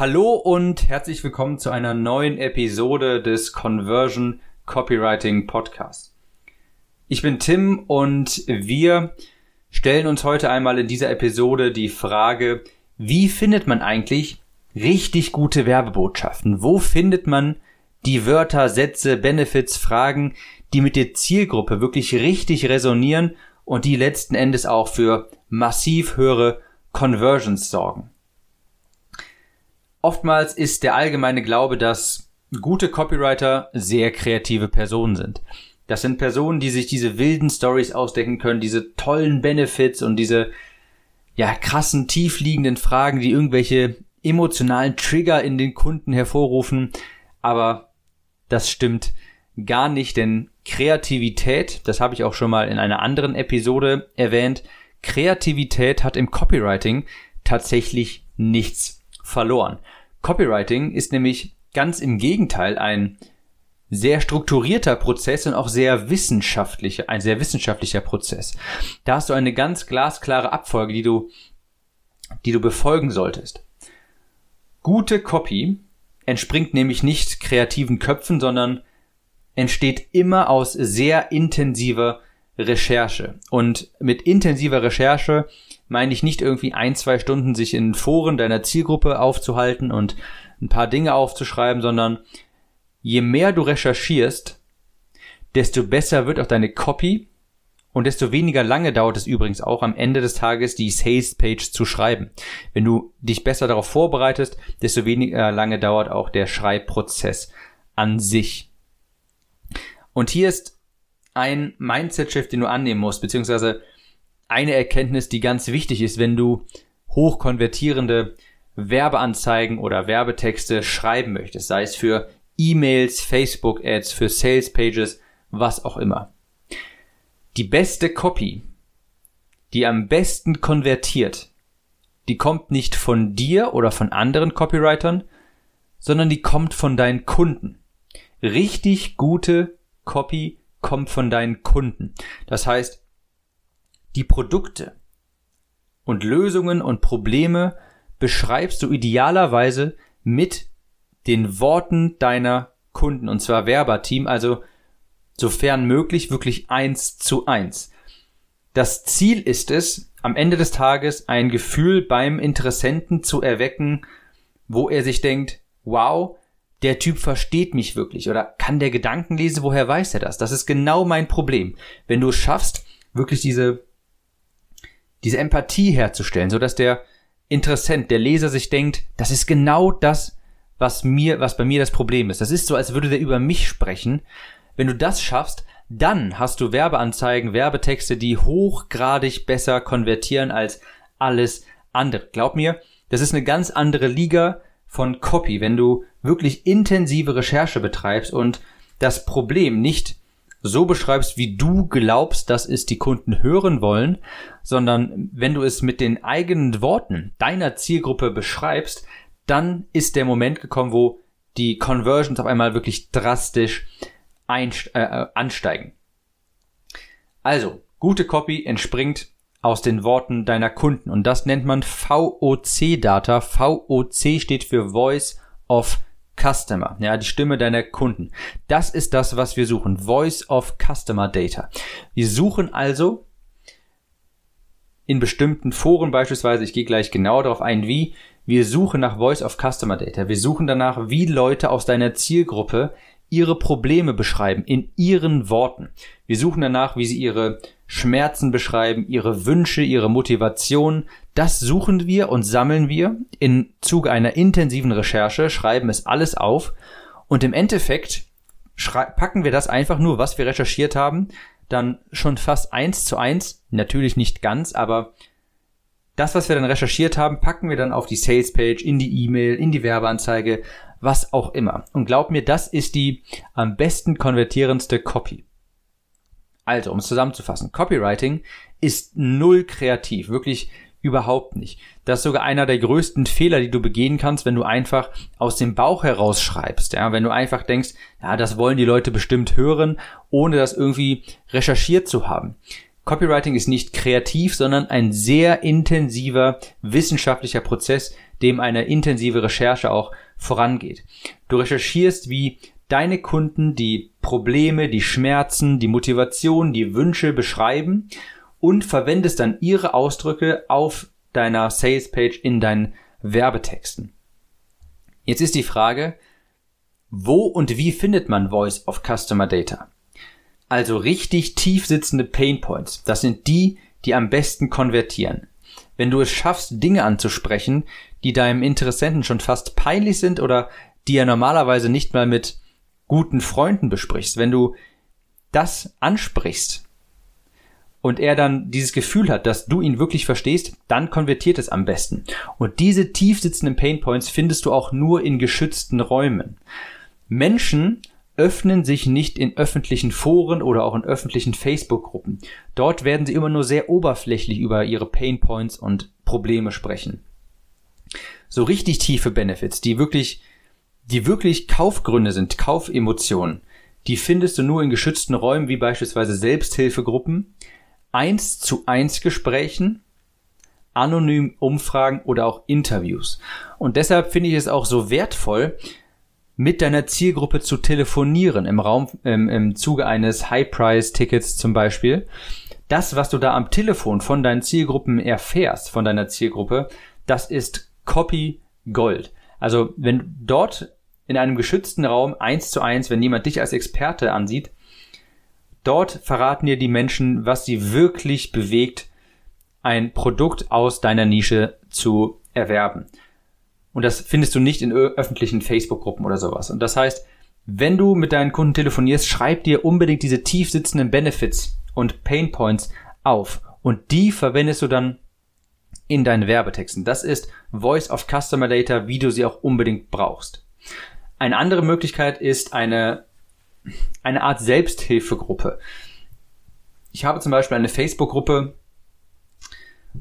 Hallo und herzlich willkommen zu einer neuen Episode des Conversion Copywriting Podcasts. Ich bin Tim und wir stellen uns heute einmal in dieser Episode die Frage, wie findet man eigentlich richtig gute Werbebotschaften? Wo findet man die Wörter, Sätze, Benefits, Fragen, die mit der Zielgruppe wirklich richtig resonieren und die letzten Endes auch für massiv höhere Conversions sorgen? Oftmals ist der allgemeine Glaube, dass gute Copywriter sehr kreative Personen sind. Das sind Personen, die sich diese wilden Stories ausdecken können, diese tollen Benefits und diese ja krassen tiefliegenden Fragen, die irgendwelche emotionalen Trigger in den Kunden hervorrufen. Aber das stimmt gar nicht, denn Kreativität, das habe ich auch schon mal in einer anderen Episode erwähnt, Kreativität hat im Copywriting tatsächlich nichts verloren. Copywriting ist nämlich ganz im Gegenteil ein sehr strukturierter Prozess und auch sehr wissenschaftlicher, ein sehr wissenschaftlicher Prozess. Da hast du eine ganz glasklare Abfolge, die du, die du befolgen solltest. Gute Copy entspringt nämlich nicht kreativen Köpfen, sondern entsteht immer aus sehr intensiver Recherche. Und mit intensiver Recherche meine ich nicht irgendwie ein, zwei Stunden sich in Foren deiner Zielgruppe aufzuhalten und ein paar Dinge aufzuschreiben, sondern je mehr du recherchierst, desto besser wird auch deine Copy und desto weniger lange dauert es übrigens auch am Ende des Tages die Sales Page zu schreiben. Wenn du dich besser darauf vorbereitest, desto weniger lange dauert auch der Schreibprozess an sich. Und hier ist ein Mindset-Shift, den du annehmen musst, beziehungsweise eine Erkenntnis, die ganz wichtig ist, wenn du hochkonvertierende Werbeanzeigen oder Werbetexte schreiben möchtest, sei es für E-Mails, Facebook-Ads, für Sales-Pages, was auch immer. Die beste Copy, die am besten konvertiert, die kommt nicht von dir oder von anderen Copywritern, sondern die kommt von deinen Kunden. Richtig gute Copy kommt von deinen Kunden. Das heißt, die Produkte und Lösungen und Probleme beschreibst du idealerweise mit den Worten deiner Kunden und zwar Werberteam, also sofern möglich wirklich eins zu eins. Das Ziel ist es, am Ende des Tages ein Gefühl beim Interessenten zu erwecken, wo er sich denkt, wow, der Typ versteht mich wirklich oder kann der Gedanken lesen, woher weiß er das? Das ist genau mein Problem. Wenn du es schaffst, wirklich diese, diese Empathie herzustellen, so dass der Interessent, der Leser sich denkt, das ist genau das, was mir, was bei mir das Problem ist. Das ist so, als würde der über mich sprechen. Wenn du das schaffst, dann hast du Werbeanzeigen, Werbetexte, die hochgradig besser konvertieren als alles andere. Glaub mir, das ist eine ganz andere Liga von Copy, wenn du wirklich intensive Recherche betreibst und das Problem nicht so beschreibst, wie du glaubst, dass es die Kunden hören wollen, sondern wenn du es mit den eigenen Worten deiner Zielgruppe beschreibst, dann ist der Moment gekommen, wo die Conversions auf einmal wirklich drastisch äh, äh, ansteigen. Also, gute Copy entspringt aus den Worten deiner Kunden und das nennt man VOC-Data. VOC steht für Voice of Customer, ja, die Stimme deiner Kunden. Das ist das, was wir suchen. Voice of Customer Data. Wir suchen also in bestimmten Foren beispielsweise, ich gehe gleich genau darauf ein, wie, wir suchen nach Voice of Customer Data. Wir suchen danach, wie Leute aus deiner Zielgruppe ihre Probleme beschreiben in ihren Worten. Wir suchen danach, wie sie ihre Schmerzen beschreiben, ihre Wünsche, ihre Motivation. Das suchen wir und sammeln wir im Zuge einer intensiven Recherche, schreiben es alles auf und im Endeffekt packen wir das einfach nur, was wir recherchiert haben, dann schon fast eins zu eins, natürlich nicht ganz, aber das, was wir dann recherchiert haben, packen wir dann auf die Salespage, in die E-Mail, in die Werbeanzeige, was auch immer. Und glaub mir, das ist die am besten konvertierendste Copy. Also, um es zusammenzufassen, Copywriting ist null kreativ, wirklich überhaupt nicht. Das ist sogar einer der größten Fehler, die du begehen kannst, wenn du einfach aus dem Bauch heraus schreibst. Ja, wenn du einfach denkst, ja, das wollen die Leute bestimmt hören, ohne das irgendwie recherchiert zu haben. Copywriting ist nicht kreativ, sondern ein sehr intensiver wissenschaftlicher Prozess, dem eine intensive Recherche auch vorangeht. Du recherchierst, wie deine Kunden die Probleme, die Schmerzen, die Motivation, die Wünsche beschreiben und verwendest dann ihre Ausdrücke auf deiner Salespage in deinen Werbetexten. Jetzt ist die Frage, wo und wie findet man Voice of Customer Data? Also richtig tief sitzende Pain Points. Das sind die, die am besten konvertieren. Wenn du es schaffst, Dinge anzusprechen, die deinem Interessenten schon fast peinlich sind oder die er normalerweise nicht mal mit guten Freunden besprichst, wenn du das ansprichst und er dann dieses Gefühl hat, dass du ihn wirklich verstehst, dann konvertiert es am besten. Und diese tief sitzenden Painpoints findest du auch nur in geschützten Räumen. Menschen öffnen sich nicht in öffentlichen Foren oder auch in öffentlichen Facebook-Gruppen. Dort werden sie immer nur sehr oberflächlich über ihre Painpoints und Probleme sprechen. So richtig tiefe Benefits, die wirklich, die wirklich Kaufgründe sind, Kaufemotionen, die findest du nur in geschützten Räumen wie beispielsweise Selbsthilfegruppen, eins zu eins Gesprächen, anonym Umfragen oder auch Interviews. Und deshalb finde ich es auch so wertvoll, mit deiner Zielgruppe zu telefonieren im Raum, im, im Zuge eines High-Price-Tickets zum Beispiel. Das, was du da am Telefon von deinen Zielgruppen erfährst, von deiner Zielgruppe, das ist Copy Gold. Also wenn dort in einem geschützten Raum eins zu eins, wenn jemand dich als Experte ansieht, dort verraten dir die Menschen, was sie wirklich bewegt, ein Produkt aus deiner Nische zu erwerben. Und das findest du nicht in öffentlichen Facebook-Gruppen oder sowas. Und das heißt, wenn du mit deinen Kunden telefonierst, schreib dir unbedingt diese tief sitzenden Benefits und Pain Points auf. Und die verwendest du dann in deinen Werbetexten. Das ist Voice of Customer Data, wie du sie auch unbedingt brauchst. Eine andere Möglichkeit ist eine, eine Art Selbsthilfegruppe. Ich habe zum Beispiel eine Facebook-Gruppe,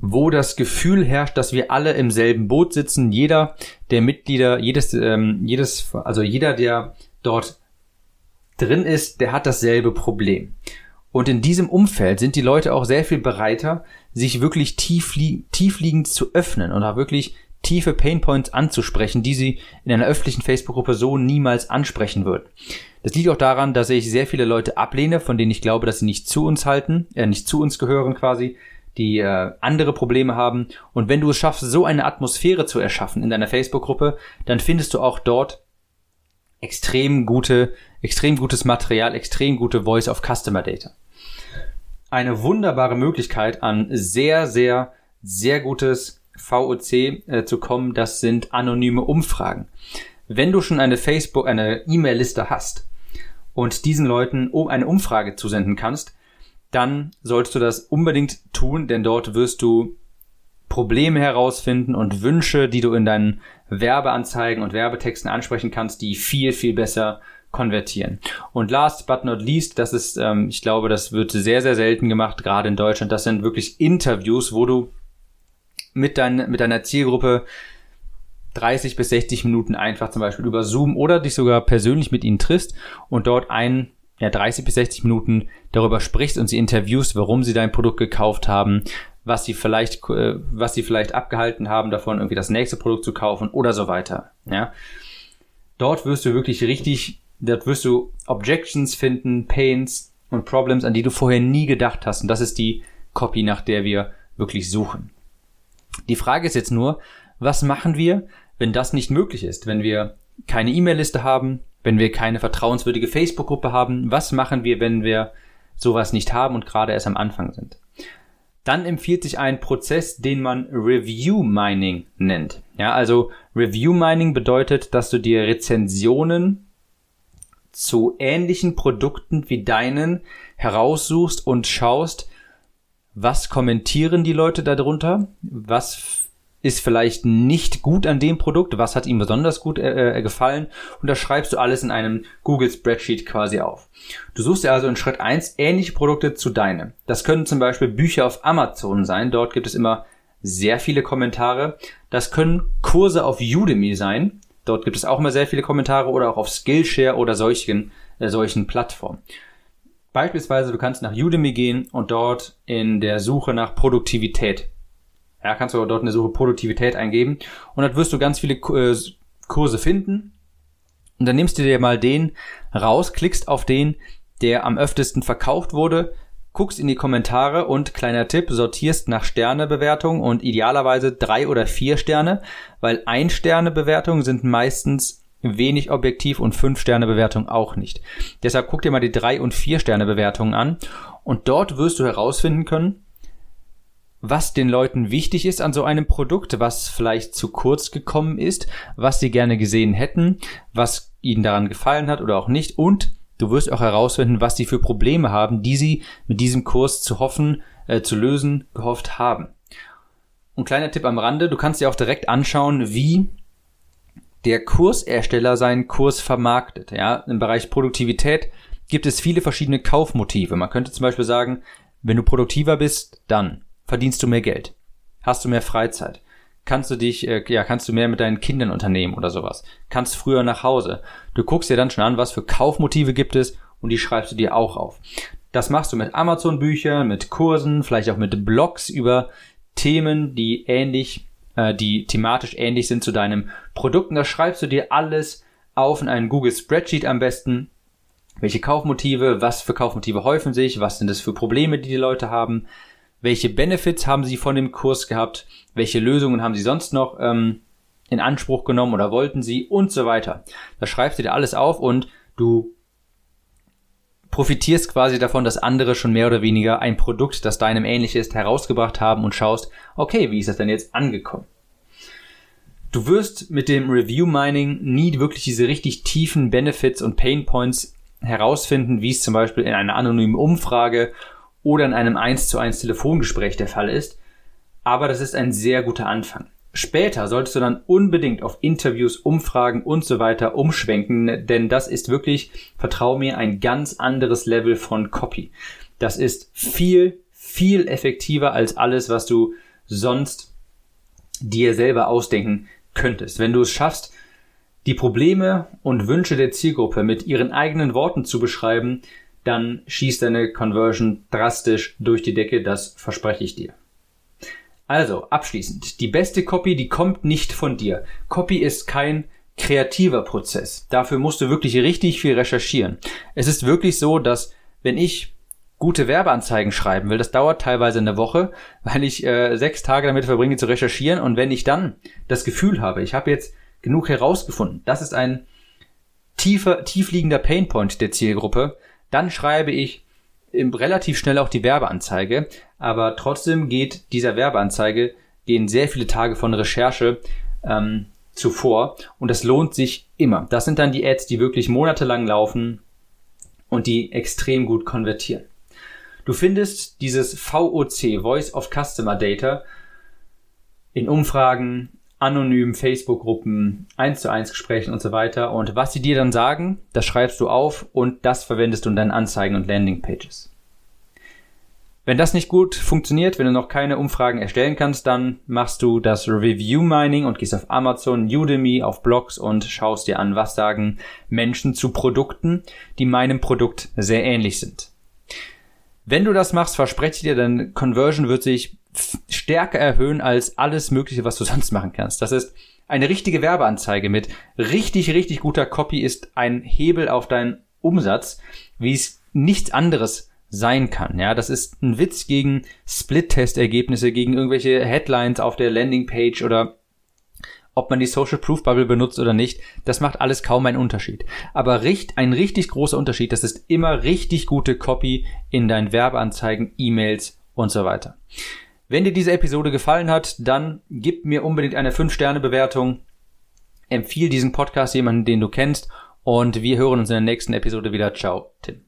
wo das Gefühl herrscht, dass wir alle im selben Boot sitzen. Jeder der Mitglieder, jedes, ähm, jedes, also jeder, der dort drin ist, der hat dasselbe Problem. Und in diesem Umfeld sind die Leute auch sehr viel bereiter, sich wirklich tief, tiefliegend zu öffnen und auch wirklich tiefe Painpoints anzusprechen, die sie in einer öffentlichen Facebook-Gruppe so niemals ansprechen würden. Das liegt auch daran, dass ich sehr viele Leute ablehne, von denen ich glaube, dass sie nicht zu uns halten, äh, nicht zu uns gehören quasi, die äh, andere Probleme haben. Und wenn du es schaffst, so eine Atmosphäre zu erschaffen in deiner Facebook-Gruppe, dann findest du auch dort extrem gute, extrem gutes Material, extrem gute Voice of Customer Data. Eine wunderbare Möglichkeit an sehr, sehr, sehr gutes VOC äh, zu kommen, das sind anonyme Umfragen. Wenn du schon eine Facebook, eine E-Mail-Liste hast und diesen Leuten eine Umfrage zusenden kannst, dann solltest du das unbedingt tun, denn dort wirst du Probleme herausfinden und Wünsche, die du in deinen Werbeanzeigen und Werbetexten ansprechen kannst, die viel, viel besser konvertieren. Und last but not least, das ist, ähm, ich glaube, das wird sehr, sehr selten gemacht, gerade in Deutschland. Das sind wirklich Interviews, wo du mit, dein, mit deiner Zielgruppe 30 bis 60 Minuten einfach zum Beispiel über Zoom oder dich sogar persönlich mit ihnen triffst und dort ein ja, 30 bis 60 Minuten darüber sprichst und sie interviewst, warum sie dein Produkt gekauft haben, was sie vielleicht, äh, was sie vielleicht abgehalten haben, davon irgendwie das nächste Produkt zu kaufen oder so weiter. Ja. Dort wirst du wirklich richtig, dort wirst du Objections finden, Pains und Problems, an die du vorher nie gedacht hast. Und das ist die Copy, nach der wir wirklich suchen. Die Frage ist jetzt nur, was machen wir, wenn das nicht möglich ist? Wenn wir keine E-Mail-Liste haben, wenn wir keine vertrauenswürdige Facebook-Gruppe haben, was machen wir, wenn wir sowas nicht haben und gerade erst am Anfang sind? Dann empfiehlt sich ein Prozess, den man Review Mining nennt. Ja, also Review Mining bedeutet, dass du dir Rezensionen zu ähnlichen Produkten wie deinen heraussuchst und schaust, was kommentieren die Leute darunter, was ist vielleicht nicht gut an dem Produkt, was hat ihm besonders gut äh, äh, gefallen und das schreibst du alles in einem Google Spreadsheet quasi auf. Du suchst dir also in Schritt eins ähnliche Produkte zu deinem. Das können zum Beispiel Bücher auf Amazon sein, dort gibt es immer sehr viele Kommentare. Das können Kurse auf Udemy sein, dort gibt es auch immer sehr viele Kommentare oder auch auf Skillshare oder solchen, äh, solchen Plattformen. Beispielsweise, du kannst nach Udemy gehen und dort in der Suche nach Produktivität Ja, kannst du dort in der Suche Produktivität eingeben und dann wirst du ganz viele äh, Kurse finden. Und dann nimmst du dir mal den raus, klickst auf den, der am öftesten verkauft wurde, guckst in die Kommentare und kleiner Tipp, sortierst nach Sternebewertung und idealerweise drei oder vier Sterne, weil ein Sterne Bewertungen sind meistens wenig objektiv und fünf Sterne Bewertung auch nicht. Deshalb guck dir mal die drei und vier Sterne Bewertungen an und dort wirst du herausfinden können, was den Leuten wichtig ist an so einem Produkt, was vielleicht zu kurz gekommen ist, was sie gerne gesehen hätten, was ihnen daran gefallen hat oder auch nicht und du wirst auch herausfinden, was sie für Probleme haben, die sie mit diesem Kurs zu hoffen, äh, zu lösen, gehofft haben. Und kleiner Tipp am Rande, du kannst dir auch direkt anschauen, wie der Kursersteller seinen Kurs vermarktet. Ja, im Bereich Produktivität gibt es viele verschiedene Kaufmotive. Man könnte zum Beispiel sagen, wenn du produktiver bist, dann verdienst du mehr Geld, hast du mehr Freizeit, kannst du dich, äh, ja, kannst du mehr mit deinen Kindern unternehmen oder sowas, kannst früher nach Hause. Du guckst dir dann schon an, was für Kaufmotive gibt es und die schreibst du dir auch auf. Das machst du mit Amazon-Büchern, mit Kursen, vielleicht auch mit Blogs über Themen, die ähnlich, äh, die thematisch ähnlich sind zu deinem Produkt. Und da schreibst du dir alles auf in einen Google Spreadsheet am besten. Welche Kaufmotive, was für Kaufmotive häufen sich, was sind es für Probleme, die die Leute haben, welche Benefits haben sie von dem Kurs gehabt, welche Lösungen haben sie sonst noch ähm, in Anspruch genommen oder wollten sie und so weiter. Da schreibst du dir alles auf und du profitierst quasi davon, dass andere schon mehr oder weniger ein Produkt, das deinem ähnlich ist, herausgebracht haben und schaust, okay, wie ist das denn jetzt angekommen? Du wirst mit dem Review Mining nie wirklich diese richtig tiefen Benefits und Pain Points herausfinden, wie es zum Beispiel in einer anonymen Umfrage oder in einem 1 zu 1 Telefongespräch der Fall ist. Aber das ist ein sehr guter Anfang. Später solltest du dann unbedingt auf Interviews, Umfragen und so weiter umschwenken, denn das ist wirklich, vertrau mir, ein ganz anderes Level von Copy. Das ist viel, viel effektiver als alles, was du sonst dir selber ausdenken könntest. Wenn du es schaffst, die Probleme und Wünsche der Zielgruppe mit ihren eigenen Worten zu beschreiben, dann schießt deine Conversion drastisch durch die Decke, das verspreche ich dir. Also, abschließend, die beste Copy, die kommt nicht von dir. Copy ist kein kreativer Prozess. Dafür musst du wirklich richtig viel recherchieren. Es ist wirklich so, dass wenn ich gute Werbeanzeigen schreiben will, das dauert teilweise eine Woche, weil ich äh, sechs Tage damit verbringe zu recherchieren und wenn ich dann das Gefühl habe, ich habe jetzt genug herausgefunden, das ist ein tiefer, tiefliegender Painpoint der Zielgruppe, dann schreibe ich relativ schnell auch die Werbeanzeige, aber trotzdem geht dieser Werbeanzeige gehen sehr viele Tage von Recherche ähm, zuvor und das lohnt sich immer. Das sind dann die Ads, die wirklich monatelang laufen und die extrem gut konvertieren. Du findest dieses VOC, Voice of Customer Data, in Umfragen, anonymen Facebook-Gruppen, 1 zu 1 Gesprächen und so weiter. Und was sie dir dann sagen, das schreibst du auf und das verwendest du in deinen Anzeigen und Landingpages. Wenn das nicht gut funktioniert, wenn du noch keine Umfragen erstellen kannst, dann machst du das Review Mining und gehst auf Amazon, Udemy, auf Blogs und schaust dir an, was sagen Menschen zu Produkten, die meinem Produkt sehr ähnlich sind. Wenn du das machst, verspreche ich dir, deine Conversion wird sich stärker erhöhen als alles Mögliche, was du sonst machen kannst. Das ist eine richtige Werbeanzeige mit richtig, richtig guter Copy ist ein Hebel auf deinen Umsatz, wie es nichts anderes sein kann. Ja, das ist ein Witz gegen Split-Test-Ergebnisse, gegen irgendwelche Headlines auf der Landingpage oder ob man die Social Proof Bubble benutzt oder nicht, das macht alles kaum einen Unterschied. Aber richt, ein richtig großer Unterschied, das ist immer richtig gute Copy in deinen Werbeanzeigen, E-Mails und so weiter. Wenn dir diese Episode gefallen hat, dann gib mir unbedingt eine 5-Sterne-Bewertung. Empfiehl diesen Podcast jemanden, den du kennst. Und wir hören uns in der nächsten Episode wieder. Ciao, Tim.